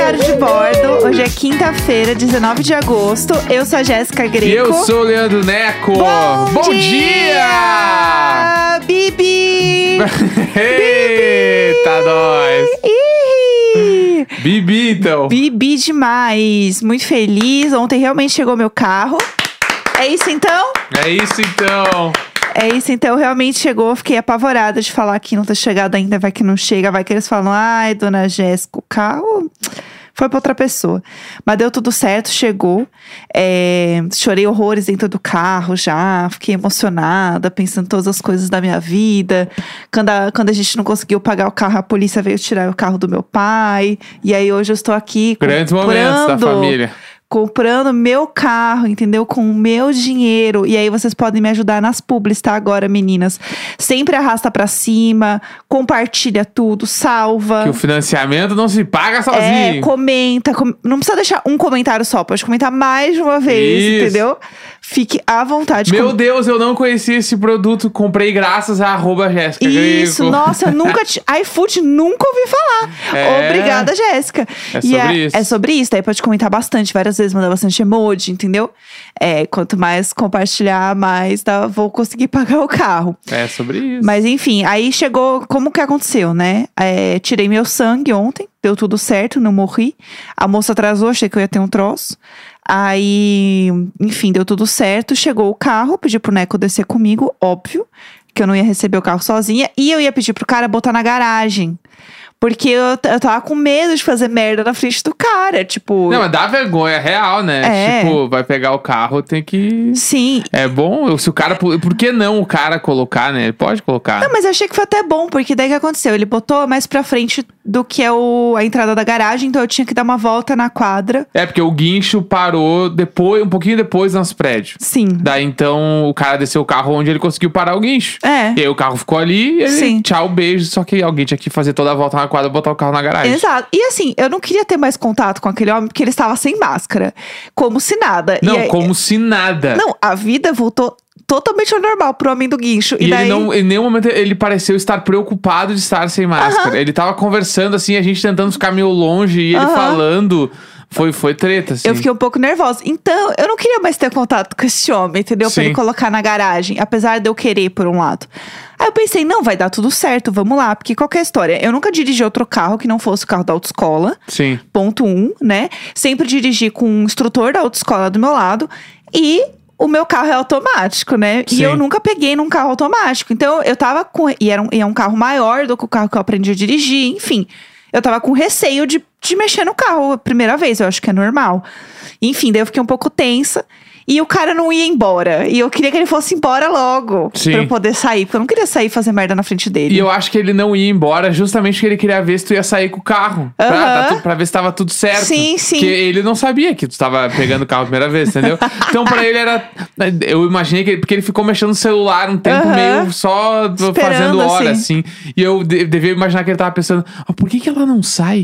Diário de Bordo. Hoje é quinta-feira, 19 de agosto. Eu sou a Jéssica Greco. E eu sou o Leandro Neco. Bom, dia! Bibi! Eita, nós! Ih! Bibi, então. Bibi demais. Muito feliz. Ontem realmente chegou meu carro. É isso então? É isso, então. É isso, então realmente chegou. Fiquei apavorada de falar que não tá chegado ainda, vai que não chega, vai que eles falam, ai, dona Jéssica, o carro foi pra outra pessoa. Mas deu tudo certo, chegou. É, chorei horrores dentro do carro já, fiquei emocionada, pensando todas as coisas da minha vida. Quando a, quando a gente não conseguiu pagar o carro, a polícia veio tirar o carro do meu pai. E aí hoje eu estou aqui Grandes momentos da família. Comprando meu carro, entendeu? Com o meu dinheiro. E aí vocês podem me ajudar nas publis, tá? Agora, meninas. Sempre arrasta pra cima, compartilha tudo, salva. Que o financiamento não se paga É, sozinho. comenta, com- não precisa deixar um comentário só, pode comentar mais de uma vez, Isso. entendeu? Fique à vontade. Meu Com- Deus, eu não conhecia esse produto. Comprei graças a arroba Jéssica Isso, Greco. nossa, eu nunca. T... iFood nunca ouvi falar. É. Obrigada, Jéssica. É E sobre isso. É sobre isso. Daí pode comentar bastante, várias vezes, mandar bastante emoji, entendeu? É, quanto mais compartilhar, mais dá- vou conseguir pagar o carro. É sobre isso. Mas enfim, aí chegou. Como que aconteceu, né? É, tirei meu sangue ontem, deu tudo certo, não morri. A moça atrasou, achei que eu ia ter um troço. Aí, enfim, deu tudo certo. Chegou o carro, pedi pro Neco descer comigo, óbvio, que eu não ia receber o carro sozinha. E eu ia pedir pro cara botar na garagem. Porque eu, eu tava com medo de fazer merda na frente do cara. Tipo. Não, mas dá vergonha, é real, né? É. Tipo, vai pegar o carro, tem que. Sim, É bom, se o cara. Por que não o cara colocar, né? Ele pode colocar. Não, mas eu achei que foi até bom, porque daí o que aconteceu? Ele botou mais pra frente do que é o, a entrada da garagem, então eu tinha que dar uma volta na quadra. É, porque o guincho parou depois, um pouquinho depois do nosso prédio. Sim. Daí então o cara desceu o carro onde ele conseguiu parar o guincho. É. E aí o carro ficou ali e ele, Sim. tchau, beijo. Só que alguém tinha que fazer toda a volta na quadra e botar o carro na garagem. Exato. E assim, eu não queria ter mais contato com aquele homem, porque ele estava sem máscara. Como se nada. Não, aí- como se nada. Não, a vida voltou totalmente normal pro homem do guincho. E, E daí. ele não, em nenhum momento ele pareceu estar preocupado de estar sem máscara. Ele tava conversando assim, a gente tentando ficar meio longe e ele falando. Foi, foi treta, assim. Eu fiquei um pouco nervosa. Então, eu não queria mais ter contato com esse homem, entendeu? Pra Sim. ele colocar na garagem, apesar de eu querer, por um lado. Aí eu pensei, não, vai dar tudo certo, vamos lá. Porque qualquer história, eu nunca dirigi outro carro que não fosse o carro da autoescola. Sim. Ponto um, né? Sempre dirigi com um instrutor da autoescola do meu lado. E o meu carro é automático, né? Sim. E eu nunca peguei num carro automático. Então eu tava com. E era um, e é um carro maior do que o carro que eu aprendi a dirigir, enfim. Eu tava com receio de, de mexer no carro a primeira vez, eu acho que é normal. Enfim, daí eu fiquei um pouco tensa. E o cara não ia embora. E eu queria que ele fosse embora logo. Sim. Pra eu poder sair. Porque eu não queria sair e fazer merda na frente dele. E eu acho que ele não ia embora justamente porque ele queria ver se tu ia sair com o carro. Pra, tá tu- pra ver se tava tudo certo. Sim, sim. Porque ele não sabia que tu tava pegando o carro a primeira vez, entendeu? então pra ele era. Eu imaginei que ele. Porque ele ficou mexendo no celular um tempo meio só do- Esperando, fazendo hora, assim. assim. E eu de- devia imaginar que ele tava pensando: "Ah, por que, que ela não sai?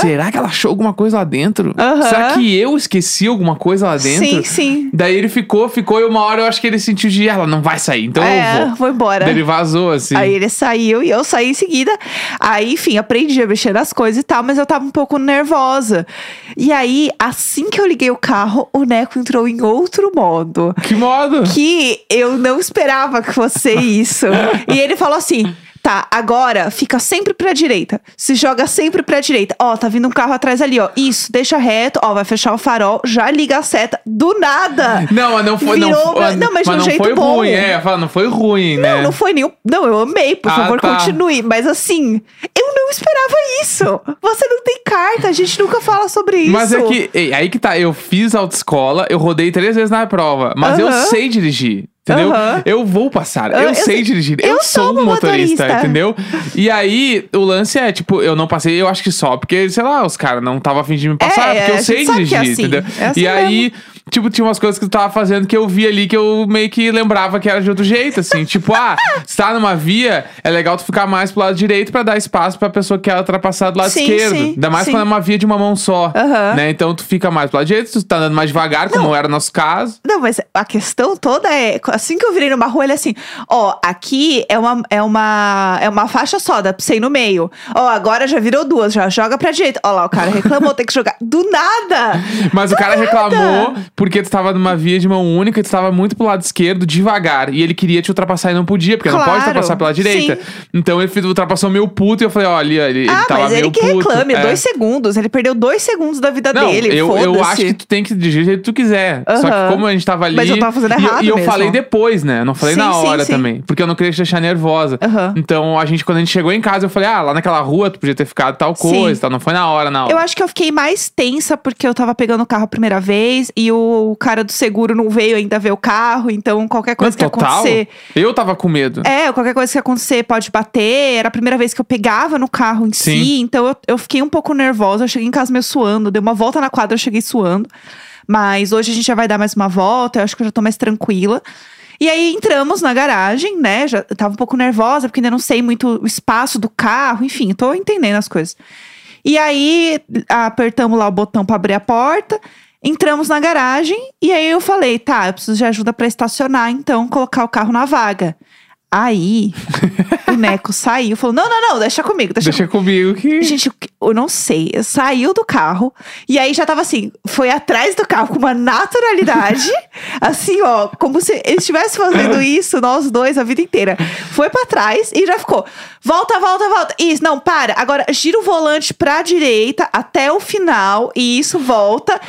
Será que ela achou alguma coisa lá dentro? Será que eu esqueci alguma coisa lá dentro? Sim, sim. Daí ele ficou, ficou, e uma hora eu acho que ele sentiu de ela não vai sair, então é, eu vou. vou embora. Daí ele vazou, assim. Aí ele saiu e eu saí em seguida. Aí, enfim, aprendi a mexer nas coisas e tal, mas eu tava um pouco nervosa. E aí, assim que eu liguei o carro, o Neco entrou em outro modo. Que modo? Que eu não esperava que fosse isso. e ele falou assim. Tá, agora fica sempre pra direita. Se joga sempre pra direita. Ó, tá vindo um carro atrás ali, ó. Isso, deixa reto. Ó, vai fechar o farol. Já liga a seta. Do nada. Não, mas não foi. Não, Virou foi- uma- não, mas de um não jeito foi bom. ruim, é. Não foi ruim, né? Não, não foi nenhum. Não, eu amei, por Ah, favor, tá. continue. Mas assim, eu não esperava isso. Você não tem carta, a gente nunca fala sobre isso. Mas é que, aí que tá, eu fiz autoescola, eu rodei três vezes na prova, mas eu Aham. sei dirigir. Entendeu? Aham. Eu vou passar. Eu- Eu, eu sei dirigir. eu Eu, sou um motorista, motorista. entendeu? E aí, o lance é, tipo, eu não passei, eu acho que só porque, sei lá, os caras não estavam afim de me passar, É, porque eu sei que dirigir, é assim, entendeu? é assim e aí, tipo, tinha umas coisas que tu tava fazendo que eu vi ali que eu meio que lembrava que era de outro jeito, assim. tipo, ah, se tá numa via, é legal tu ficar mais pro lado direito pra dar espaço pra pessoa que quer ultrapassar do lado Sim, esquerdo. sim, Ainda mais sim. quando é uma via de uma mão só. Aham. Né? Então tu fica mais pro lado direito, tu tá andando mais devagar, como era o nosso caso. Não, mas a questão toda é, assim que eu virei numa rua, ele é assim, ó, aqui é uma, é uma, é uma faixa só, dá pra você ir no meio. Ó, agora já virou duas, já joga pra direita. Ó lá, o cara reclamou, tem que jogar. Do nada! Mas o cara reclamou porque tu tava numa via de mão única e tu tava muito pro lado esquerdo, devagar. E ele queria te ultrapassar e não podia, porque não pode Claro, ultrapassar pela direita. Então ele ultrapassou meio puto e eu falei, olha, ele, ele ah, tava mas ele que puto. reclame, É. dois segundos. Ele perdeu dois segundos da vida Não, dele. eu, eu acho que tu tem que dirigir do jeito que tu quiser. Só que como a gente tava ali. Mas eu tava fazendo e eu- errado E eu, falei depois, né? Eu não falei Sim, na sim, hora sim. também. Porque eu não queria te deixar nervosa. Então, a gente, quando a gente chegou em casa, eu falei, ah, lá naquela rua tu podia ter ficado tal Sim. coisa, tal. Não foi na hora, na hora. Eu acho que eu fiquei mais tensa porque eu tava pegando o carro a primeira vez e o cara do seguro não veio ainda ver o carro, então qualquer coisa Mas que total, acontecer. eu tava com medo. É, qualquer coisa que acontecer pode bater. Era a primeira vez que eu pegava no carro em Sim. si, então eu, eu fiquei um pouco nervosa. Eu cheguei em casa meio suando, dei uma volta na quadra, eu cheguei suando. Mas hoje a gente já vai dar mais uma volta, eu acho que eu já tô mais tranquila. E aí entramos na garagem, né? Já tava um pouco nervosa, porque ainda não sei muito o espaço do carro, enfim, tô entendendo as coisas. E aí apertamos lá o botão pra abrir a porta, entramos na garagem e aí eu falei, tá, eu preciso de ajuda pra estacionar, então colocar o carro na vaga. Aí o Neco saiu, falou: não, não, não, deixa comigo, deixa, Deixa comigo que. Gente, eu não sei. Saiu do carro e aí já tava assim, foi atrás do carro com uma naturalidade, assim, ó, como se ele estivesse fazendo isso, nós dois, a vida inteira. Foi pra trás e já ficou. Volta, volta, volta. Isso, não, para. Agora gira o volante pra direita até o final e isso volta.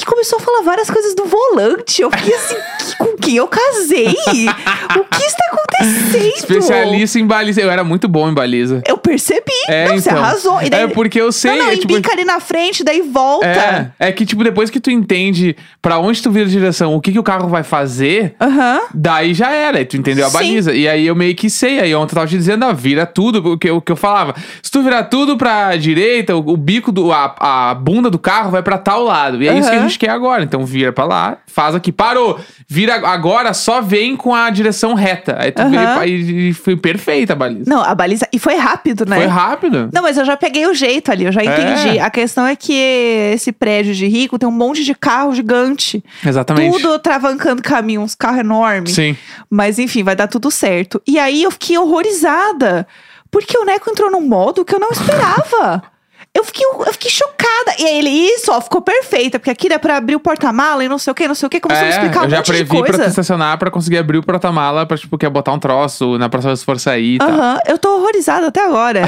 E começou a falar várias coisas do volante. Eu fiquei assim, "Que- com quem eu casei? O que está acontecendo? Especialista em baliza. Eu era muito bom em baliza. Eu percebi. É, não, você então. arrasou. E daí, É porque eu sei. não, não, é, tipo, ali na frente, daí volta. é, é que, tipo, depois que tu entende pra onde tu vira a direção, o que, que o carro vai fazer, Aham. daí já era. Tu entendeu a Sim. baliza. E aí eu meio que sei. Aí ontem eu tava te dizendo, ah, vira tudo. O que, o que eu falava. Se tu virar tudo pra direita, o, o bico do. A, a bunda do carro vai pra tal lado. E é isso que a Aham. Gente quer agora. Então vira pra lá, faz aqui. Parou! Vira agora, só vem com a direção reta. Aí tu Aham. vira e, foi perfeita a baliza. Não, a baliza. E foi rápido, né? Foi rápido. Não, mas eu já peguei o jeito ali, eu já entendi. A questão é que esse prédio de rico tem um monte de carro gigante. Exatamente. Tudo travancando caminho, uns carros enormes. Sim. Mas enfim, vai dar tudo certo. E aí eu fiquei horrorizada. Porque o Neco entrou num modo que eu não esperava. Eu fiquei, eu fiquei chocada. E aí ele, isso, ó, ficou perfeita. Porque aqui dá pra abrir o porta-mala e não sei o que, não sei o que. Começou a me explicar um É, eu já de previ pra estacionar pra conseguir abrir o porta-mala pra, tipo, quer botar um troço na próxima vez que for sair. Aham, eu tô horrorizada até agora.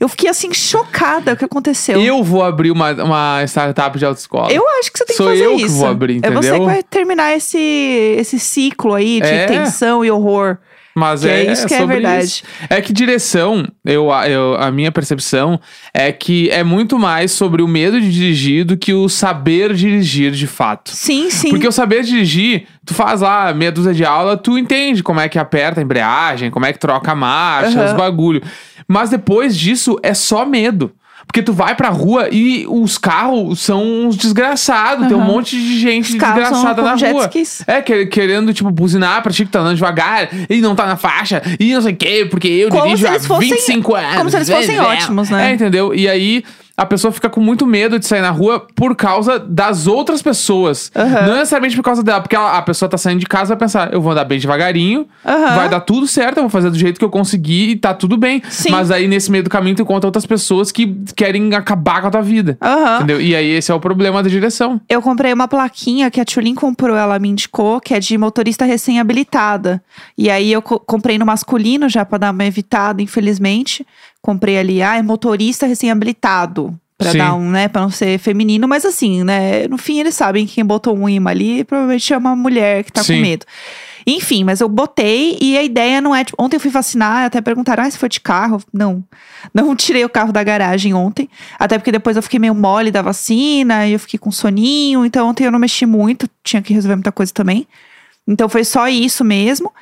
eu fiquei assim, chocada o que aconteceu. Eu vou abrir uma, uma startup de autoescola. Eu acho que você tem Sou que fazer eu que isso. vou abrir, É você entendeu? que vai terminar esse, esse ciclo aí de É. tensão e horror. Mas é é, isso que é verdade. isso. É que direção, eu, eu, a minha percepção é que é muito mais sobre o medo de dirigir do que o saber dirigir de fato. Sim, sim. Porque o saber dirigir, tu faz lá meia dúzia de aula, tu entende como é que aperta a embreagem, como é que troca a marcha, Aham. os bagulho. Mas depois disso é só medo. Porque tu vai pra rua e os carros são uns desgraçados. Tem um monte de gente desgraçada na rua. skis. É, que- querendo, tipo, buzinar pra ti que tá andando devagar e não tá na faixa e não sei o quê, porque eu Como dirijo há fossem- 25 anos. como se eles fossem ótimos, né? É, entendeu? E aí a pessoa fica com muito medo de sair na rua por causa das outras pessoas. Aham. Não necessariamente por causa dela, porque ela- a pessoa tá saindo de casa e vai pensar, eu vou andar bem devagarinho, Aham. vai dar tudo certo, eu vou fazer do jeito que eu conseguir e tá tudo bem. Sim. Mas aí nesse meio do caminho tu encontra outras pessoas que querem acabar com a tua vida. Aham. Entendeu? E aí esse é o problema da direção. Eu comprei uma plaquinha que a Tulin comprou, ela me indicou, que é de motorista recém-habilitada. E aí eu co- comprei no masculino já pra dar uma evitada, infelizmente. Comprei ali, ah, é motorista recém-habilitado. Pra Sim. dar um, né, pra não ser feminino, mas assim, né, no fim eles sabem que quem botou um imã ali provavelmente é uma mulher que tá Sim. com medo. Enfim, mas eu botei e a ideia não é. Tipo, ontem eu fui vacinar, até perguntaram, ah, se foi de carro? Não. Não tirei o carro da garagem ontem. Até porque depois eu fiquei meio mole da vacina e eu fiquei com soninho. Então ontem eu não mexi muito, tinha que resolver muita coisa também. Então foi só isso mesmo.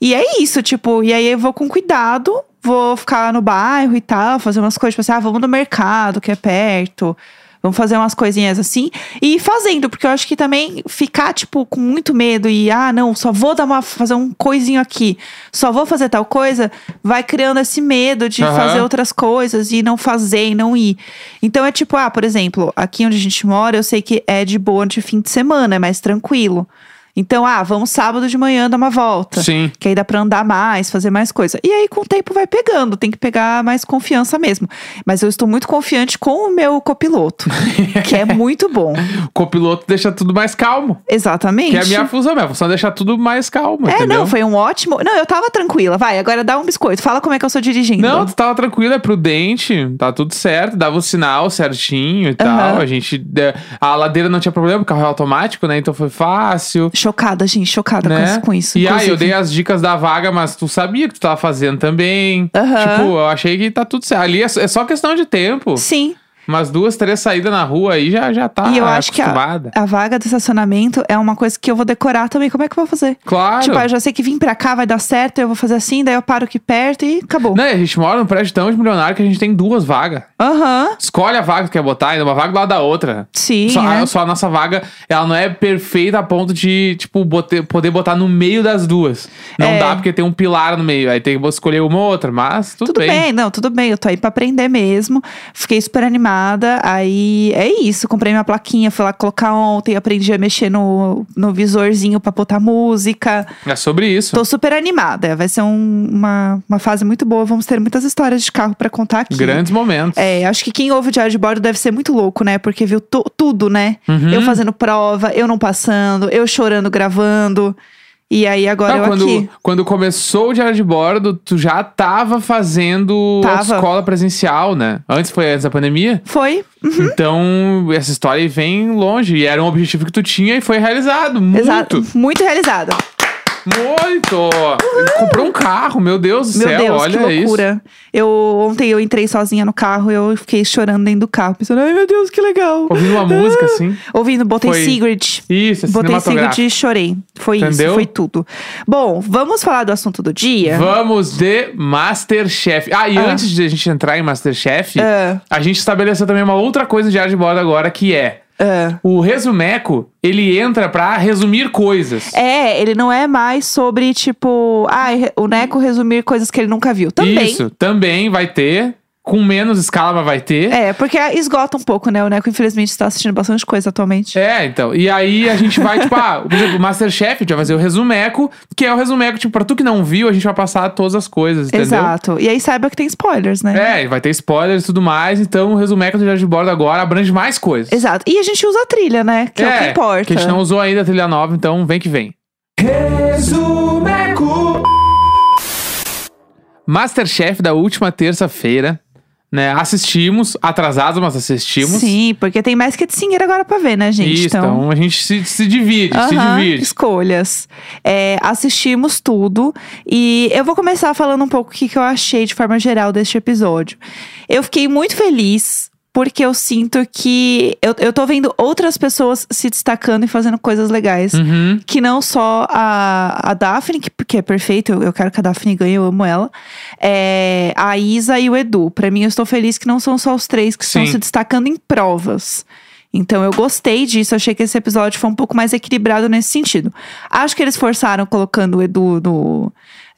E é isso, tipo, e aí eu vou com cuidado, vou ficar no bairro e tal, fazer umas coisas, tipo assim, ah, vamos no mercado, que é perto. Vamos fazer umas coisinhas assim e ir fazendo, porque eu acho que também ficar, tipo, com muito medo e, ah, não, só vou dar uma, fazer um coisinho aqui, só vou fazer tal coisa, vai criando esse medo de Aham. fazer outras coisas e não fazer e não ir. Então é tipo, ah, por exemplo, aqui onde a gente mora, eu sei que é de boa de fim de semana, é mais tranquilo. Então, ah, vamos sábado de manhã dar uma volta. Sim. Que aí dá pra andar mais, fazer mais coisa. E aí, com o tempo, vai pegando. Tem que pegar mais confiança mesmo. Mas eu estou muito confiante com o meu copiloto, que é muito bom. O copiloto deixa tudo mais calmo. Exatamente. Que é a minha função. Minha função é deixar tudo mais calmo, É, entendeu? não, foi um ótimo. Não, eu tava tranquila. Vai, agora dá um biscoito. Fala como é que eu sou dirigindo. Não, tu tava tranquila, é prudente, tá tudo certo, dava o sinal certinho e tal. Aham. A gente. é, A ladeira não tinha problema, o carro é automático, né? Então foi fácil. Chocada, gente, chocada com Né? isso- com isso. E aí, eu inclusive. dei as dicas da vaga, mas tu sabia que tu tava fazendo também. Aham. Tipo, eu achei que tá tudo certo. Ali é, é só questão de tempo. Sim. Umas duas, três saídas na rua aí já, já tá e eu acho que a, acostumada. a vaga do estacionamento é uma coisa que eu vou decorar também. Como é que eu vou fazer? Claro. Tipo, ah, eu já sei que vim pra cá vai dar certo, eu vou fazer assim, daí eu paro aqui perto e acabou. Não, a gente mora num prédio tão de milionário que a gente tem duas vagas. Aham, Escolhe a vaga que quer botar, ainda uma vaga do lado da outra. sim. Só, é. a, só a nossa vaga, ela não é perfeita a ponto de, tipo, bote- poder botar no meio das duas. Não É. dá porque tem um pilar no meio. Aí tem que escolher uma ou outra, mas tudo, Tudo bem. não, tudo bem. Eu tô aí pra aprender mesmo. Fiquei super animada. Aí é isso. Comprei minha plaquinha, fui lá colocar ontem, aprendi a mexer no, no visorzinho pra botar música. É sobre isso. Tô super animada. Vai ser um- uma, uma fase muito boa. Vamos ter muitas histórias de carro pra contar aqui. Grandes momentos. É, acho que quem ouve o Diário de Bordo deve ser muito louco, né? Porque viu tu- tudo, né? Uhum. Eu fazendo prova, eu não passando, eu chorando, gravando. E aí agora Não, eu quando, aqui. quando começou o diário de bordo, tu já tava fazendo Tava. escola presencial, né? Antes foi antes da pandemia. Foi. Uhum. Então, essa história vem longe. E era um objetivo que tu tinha e foi realizado. Muito. Exato. Muito realizada. Muito! Ele comprou um carro, meu Deus do Meu céu, Deus, olha que loucura. Eu, ontem eu entrei sozinha no carro e eu fiquei chorando dentro do carro, pensando, ai meu Deus, que legal. isso. Ouvindo uma música assim. Ouvindo, botei Foi Sigrid. Isso, é Botei Sigrid e chorei. Foi isso, Entendeu? foi tudo. Bom, vamos falar do assunto do dia? Vamos de Masterchef. Ah, e Ah. antes de a gente entrar em Masterchef, Ah. a gente estabeleceu também uma outra coisa de diário de bordo agora, que é Ah. o resumeco, ele entra pra resumir coisas. É, ele não é mais sobre, tipo, ah, o Neco resumir coisas que ele nunca viu. Também. Isso, também vai ter. Com menos escala, mas vai ter. É, porque esgota um pouco, né? O Neco, infelizmente, está assistindo bastante coisa atualmente. É, então. E aí a gente vai, tipo, ah, por exemplo, o Masterchef, a gente vai fazer o resumeco, que é o resumeco, tipo, pra tu que não viu, a gente vai passar todas as coisas, entendeu? Exato. E aí saiba que tem spoilers, né? É, vai ter spoilers e tudo mais, então o resumeco do Diário de Bordo agora abrange mais coisas. Exato. E a gente usa a trilha, né? Que é, o que importa. Que a gente não usou ainda a trilha nova, então vem que vem. Resumeco! Masterchef da última terça-feira, né? Assistimos, atrasados, mas assistimos. Sim, porque tem mais que Singer agora pra ver, né, gente? Isso, então a gente se, se divide, se Aham, divide. escolhas. É, assistimos tudo e eu vou começar falando um pouco o que, que eu achei de forma geral deste episódio. Eu fiquei muito feliz porque eu sinto que eu, eu tô vendo outras pessoas se destacando e fazendo coisas legais. Uhum. Que não só a, a Daphne, que, que é perfeita, eu, eu quero que a Daphne ganhe, eu amo ela. É, a Isa e o Edu. Pra mim, eu estou feliz que não são só os três que estão Sim. se destacando em provas. Então eu gostei disso, achei que esse episódio foi um pouco mais equilibrado nesse sentido. Acho que eles forçaram colocando o Edu no,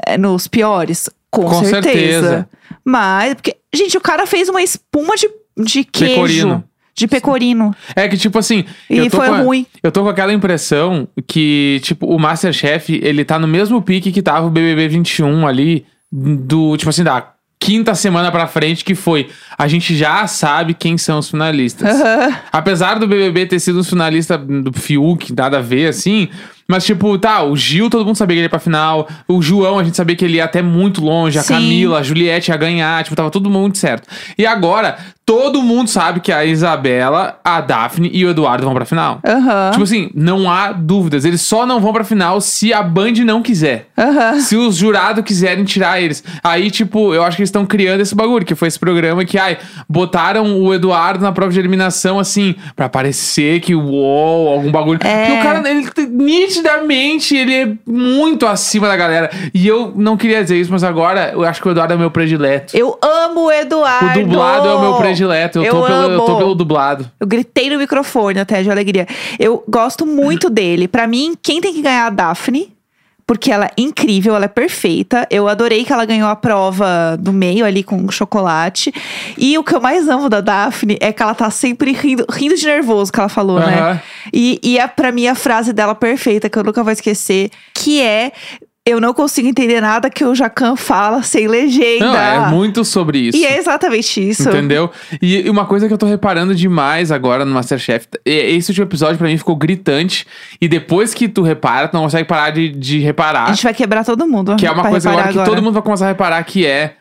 é, nos piores, com, Com certeza. certeza. Mas, porque, gente, o cara fez uma espuma de, de queijo. Pecorino. De pecorino. É que, tipo assim. E foi a- ruim. Eu tô com aquela impressão que, tipo, o Masterchef, ele tá no mesmo pique que tava o BBB 21 ali, do, tipo assim, da quinta semana pra frente, que foi. A gente já sabe quem são os finalistas. Aham. Apesar do BBB ter sido um finalista do Fiuk, nada a ver, assim. Mas, tipo, tá, o Gil, todo mundo sabia que ele ia pra final. O João, a gente sabia que ele ia até muito longe. A Sim. Camila, a Juliette ia ganhar. Tipo, tava todo mundo certo. E agora, todo mundo sabe que a Isabela, a Daphne e o Eduardo vão pra final. Aham. Tipo assim, não há dúvidas. Eles só não vão pra final se a Band não quiser. Aham. Se os jurados quiserem tirar eles. Aí, tipo, eu acho que eles estão criando esse bagulho, que foi esse programa que, ai, botaram o Eduardo na prova de eliminação, assim, pra parecer que, uou, algum bagulho. É. E o cara, ele, nitidamente ele é muito acima da galera. E eu não queria dizer isso, mas agora eu acho que o Eduardo é o meu predileto. Eu amo o Eduardo. O dublado é o meu predileto. Eu, Eu tô, pelo, eu tô pelo dublado. Eu gritei no microfone até de alegria. Eu gosto muito dele. Pra mim, quem tem que ganhar é a Daphne. Porque ela é incrível, ela é perfeita. Eu adorei que ela ganhou a prova do meio ali com chocolate. E o que eu mais amo da Daphne é que ela tá sempre rindo, rindo de nervoso, que ela falou, né? E, e é pra mim a frase dela perfeita, que eu nunca vou esquecer, que é. Eu não consigo entender nada que o Jacan fala sem legenda. Não, é muito sobre isso. E é exatamente isso. Entendeu? E uma coisa que eu tô reparando demais agora no Masterchef, é- esse último episódio pra mim ficou gritante. E depois que tu repara, tu não consegue parar de, de reparar. A gente vai quebrar todo mundo. Que é uma coisa agora, reparar que todo mundo vai começar a reparar que é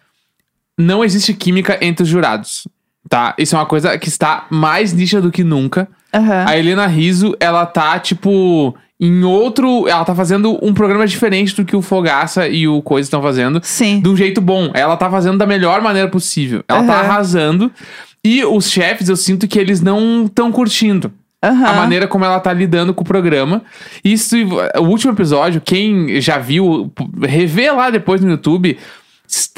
não existe química entre os jurados. Tá? Isso é uma coisa que está mais nítida do que nunca. Aham. A Helena Riso, ela tá, tipo, em outro. Ela tá fazendo um programa diferente do que o Fogaça e o Coisa estão fazendo. Sim. De um jeito bom. Ela tá fazendo da melhor maneira possível. Ela tá Aham. arrasando. E os chefes, eu sinto que eles não estão curtindo Aham. a maneira como ela tá lidando com o programa. Isso, o último episódio, quem já viu, revê lá depois no YouTube.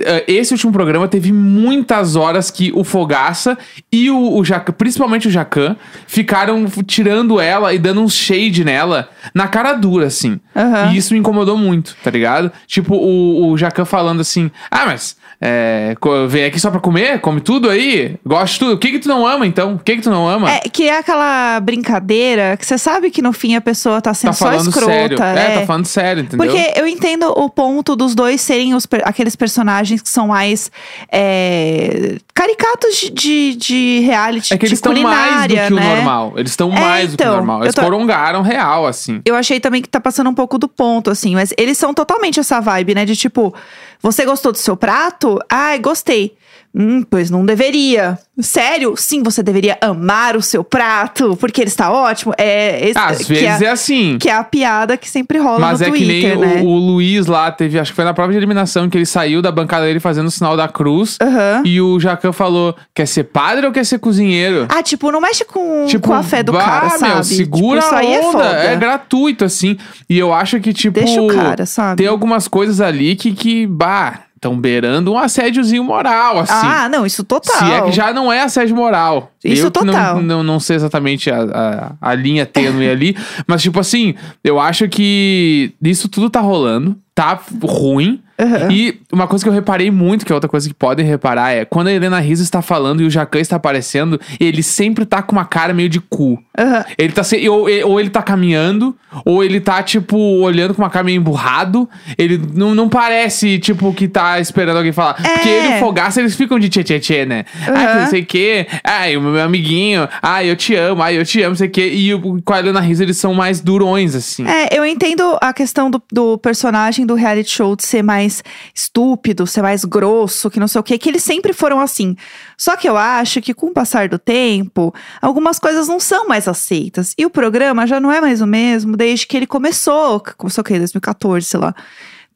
Eh, Esse último programa teve muitas horas que o Fogaça e o, o Jacan, principalmente o Jacan, ficaram tirando ela e dando um shade nela na cara dura, assim. Aham. E isso me incomodou muito, tá ligado? Tipo, o, o Jacan falando assim: Ah, mas é, vem aqui só pra comer? Come tudo aí? Gosta de tudo? O que que tu não ama, então? O que que tu não ama? É, que é aquela brincadeira que você sabe que no fim a pessoa tá sendo tá só falando escrota. sério. É, é. tá falando sério, entendeu? Porque eu entendo o ponto dos dois serem os aqueles personagens que são mais é, caricatos de, de, de reality, É que eles estão mais do que o né? normal. Eles estão É, mais do que o então, normal. Eles tô- corongaram real, assim. Eu achei também que tá passando um pouco do ponto, assim. Mas eles são totalmente essa vibe, né? De tipo, você gostou do seu prato? Ai, gostei. Hum, pois não deveria. Sério? Sim, você deveria amar o seu prato, porque ele está ótimo. É, esse, Às que vezes é, é assim. que é a piada que sempre rola Mas no é que Twitter, nem né? o, o Luiz lá teve, acho que foi na prova de eliminação, que ele saiu da bancada dele fazendo o sinal da cruz. Aham. E o Jacan falou: quer ser padre ou quer ser cozinheiro? Ah, tipo, não mexe com, Tipo, com a fé do bah, cara, sabe? Meu, segura tipo, isso aí a é onda. foda. É, gratuito, assim. E eu acho que, tipo. Deixa o cara, sabe? Tem algumas coisas ali que, que bah, estão beirando um assédiozinho moral, assim. Ah, não, isso total. Se é que já não é assédio moral. Isso eu total. Não, não, não sei exatamente a, a, a linha tênue ali. Mas, tipo assim, eu acho que isso tudo tá rolando. Tá ruim. Aham. E uma coisa que eu reparei muito, que é outra coisa que podem reparar, é quando a Helena Rizzo está falando e o Jacan está aparecendo, ele sempre tá com uma cara meio de cu. Aham. Ele tá se, ou, ou ele tá caminhando, ou ele tá, tipo, olhando com uma cara meio emburrado. Ele não, não parece, tipo, que tá esperando alguém falar. Porque ele e o Fogaça, eles ficam de tchê tchê tchê, né? Ah, que Aham. não sei o quê. Ai, o meu amiguinho. Ai, eu te amo. Ai, eu te amo, não sei o quê. E o, com a Helena Rizzo, eles são mais durões, assim. É, eu entendo a questão do, do personagem do reality show de ser mais estúpido, ser mais grosso, que não sei o quê, que eles sempre foram assim. Só que eu acho que com o passar do tempo, algumas coisas não são mais aceitas. E o programa já não é mais o mesmo desde que ele começou. Começou o quê? 2014, sei lá.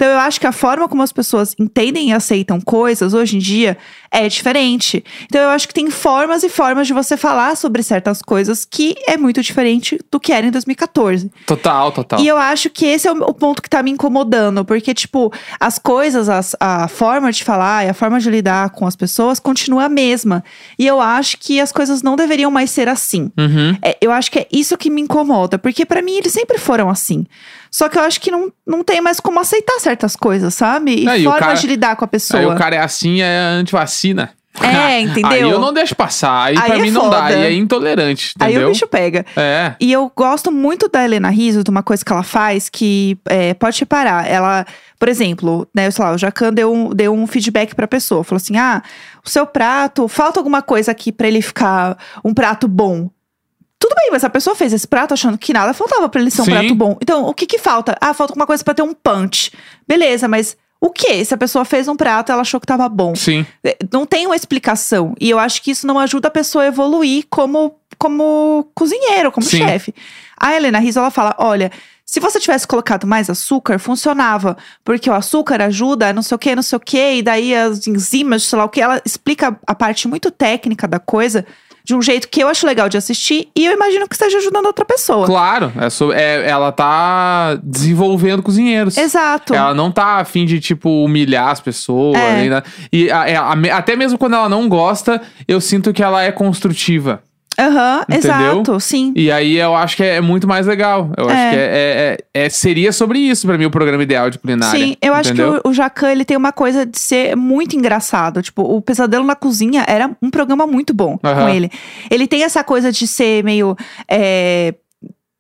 Então eu acho que a forma como as pessoas entendem e aceitam coisas hoje em dia é diferente. Então eu acho que tem formas e formas de você falar sobre certas coisas que é muito diferente do que era em 2014. Total, total. E eu acho que esse é o ponto que tá me incomodando, porque, tipo, as coisas, as- a forma de falar e a forma de lidar com as pessoas continua a mesma. E eu acho que as coisas não deveriam mais ser assim. Uhum. É, eu acho que é isso que me incomoda, porque pra mim eles sempre foram assim. Só que eu acho que não, não tem mais como aceitar certas coisas, sabe? E É, e o formas cara- de lidar com a pessoa. Aí o cara é assim, é antivacina. É, entendeu? Aí eu não deixo passar. Aí, Aí pra é mim não dá. foda. Aí é intolerante, Aí entendeu? o bicho pega. É. E eu gosto muito da Helena Rizzo, de uma coisa que ela faz que é, pode reparar. Ela, por exemplo, né, sei lá, o Jacan deu um, deu um feedback pra pessoa. Falou assim: ah, o seu prato, falta alguma coisa aqui pra ele ficar um prato bom. Tudo bem, mas a pessoa fez esse prato achando que nada faltava pra ele ser um Sim. prato bom. Então, o que que falta? Ah, falta alguma coisa pra ter um punch. Beleza, mas o que? Se a pessoa fez um prato, ela achou que tava bom. Sim. É, Não tem uma explicação. E eu acho que isso não ajuda a pessoa a evoluir como, como cozinheiro, como Sim. chefe. A Helena Rizzo, ela fala: olha. Se você tivesse colocado mais açúcar, funcionava. Porque o açúcar ajuda, não sei o que, não sei o que, e daí as enzimas, sei lá o que. Ela explica a parte muito técnica da coisa de um jeito que eu acho legal de assistir e eu imagino que esteja ajudando outra pessoa. Claro, é so- é- ela tá desenvolvendo cozinheiros. Exato. Ela não tá afim de, tipo, humilhar as pessoas. É. nem nada. E a- é, a- me- até mesmo quando ela não gosta, eu sinto que ela é construtiva. Aham, Entendeu? exato, sim. E aí eu acho que é muito mais legal. Eu acho É. que é, é- é- é- seria sobre isso pra mim o programa ideal de culinária. Sim, eu acho entendeu? que o, o Jacan, ele tem uma coisa de ser muito engraçado. Tipo, o Pesadelo na Cozinha era um programa muito bom com Aham. ele. Ele tem essa coisa de ser meio.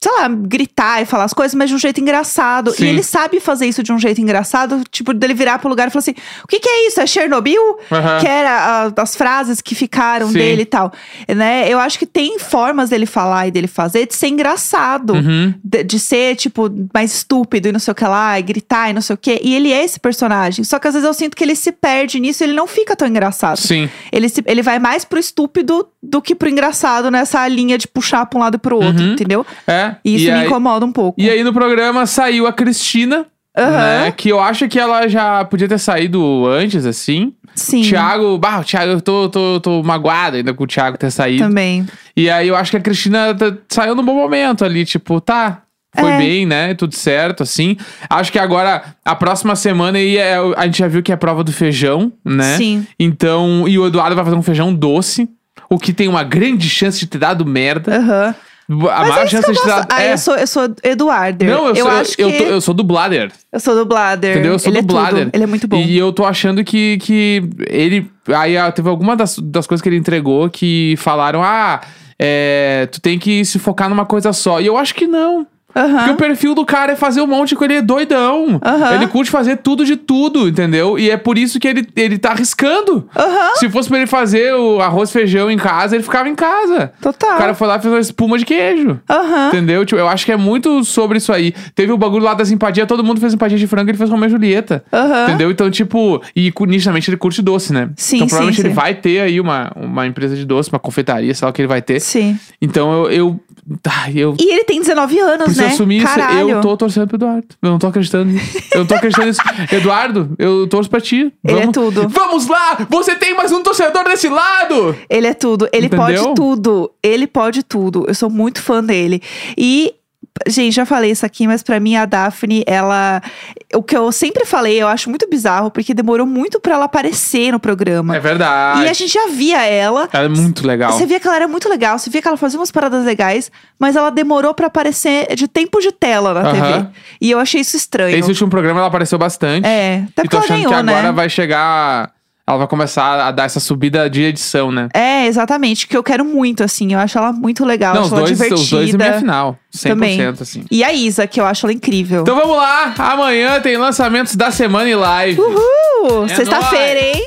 Sei lá, gritar e falar as coisas, mas de um jeito engraçado. Sim. E ele sabe fazer isso de um jeito engraçado, tipo, dele virar pro lugar e falar assim: o que, que é isso? É Chernobyl? Aham. Que era ah, as frases que ficaram Sim. dele e tal. Né? Eu acho que tem formas dele falar e dele fazer de ser engraçado Uhum. de, de ser, tipo, mais estúpido e não sei o que lá, e gritar e não sei o que. E ele é esse personagem. Só que às vezes eu sinto que ele se perde nisso e ele não fica tão engraçado. Sim. Ele, se- ele vai mais pro estúpido do que pro engraçado nessa linha de puxar pra um lado e pro outro, Uhum. entendeu? É. E isso e me aí, incomoda um pouco. E aí no programa saiu a Cristina. Aham. Né, que eu acho que ela já podia ter saído antes, assim. Sim. Thiago, bah, o Thiago, eu tô, tô, tô magoado ainda com o Thiago ter saído. Também. E aí eu acho que a Cristina saiu num bom momento ali, tipo, tá. Foi É. bem, né? Tudo certo, assim. Acho que agora, a próxima semana aí, é, a gente já viu que é a prova do feijão, né? Sim. Então, e o Eduardo vai fazer um feijão doce, o que tem uma grande chance de ter dado merda. Aham. A Mas maior é eu dado. Ah, é. eu sou, eu sou Eduardo. Não, eu, sou, acho que eu, tô- eu sou do Blader. eu sou do Blader. Entendeu? Eu sou ele do é Blader. tudo. Ele é muito bom. E eu tô achando que, que ele. Aí ah, teve alguma das, das coisas que ele entregou que falaram: ah, é, tu tem que se focar numa coisa só. E eu acho que não. Aham. Porque o perfil do cara é fazer um monte de coisa, ele é doidão. Aham. Ele curte fazer tudo de tudo, entendeu? E é por isso que ele, ele tá arriscando. Aham. Se fosse pra ele fazer o arroz e feijão em casa, ele ficava em casa. Total. O cara foi lá e fez uma espuma de queijo. Aham. Entendeu? Tipo, eu acho que é muito sobre isso aí. Teve o bagulho lá das empadias, todo mundo fez empadinha de frango, ele fez Romeu e Julieta. Entendeu? Então, tipo, e nitidamente ele curte doce, né? Sim, então, sim, provavelmente ele sim. vai ter aí uma, uma empresa de doce, uma confeitaria, sei lá o que ele vai ter. Sim. Então, eu. eu, eu E ele tem 19 anos, preciso né? assumir isso. Eu tô torcendo pro Eduardo. Eu não tô acreditando nisso. Eu não tô acreditando nisso. Eduardo, eu torço pra ti. Ele é Vamos- tudo. Vamos lá! Você tem mais um torcedor desse lado! Ele é tudo. Ele Entendeu? pode tudo. Ele pode tudo. Eu sou muito fã dele. E. Gente, já falei isso aqui, mas pra mim a Daphne, ela. O que eu sempre falei, eu acho muito bizarro, porque demorou muito pra ela aparecer no programa. É verdade. e a gente já via ela. Ela é muito legal. Você via que ela era muito legal, você via que ela fazia umas paradas legais, mas ela demorou pra aparecer de tempo de tela na TV. E eu achei isso estranho. Esse último programa ela apareceu bastante. É, até E porque tô ela achando ganhou, que agora né? vai chegar. Ela vai começar a dar essa subida de edição, né? É, exatamente, que eu quero muito, assim. Eu acho ela muito legal, Não, acho os ela dois, divertida. os dois minha final. 100%, Também. assim. E a Isa, que eu acho ela incrível. Então vamos lá. Amanhã tem lançamentos da semana em live. Uhul! É Sexta-feira, hein?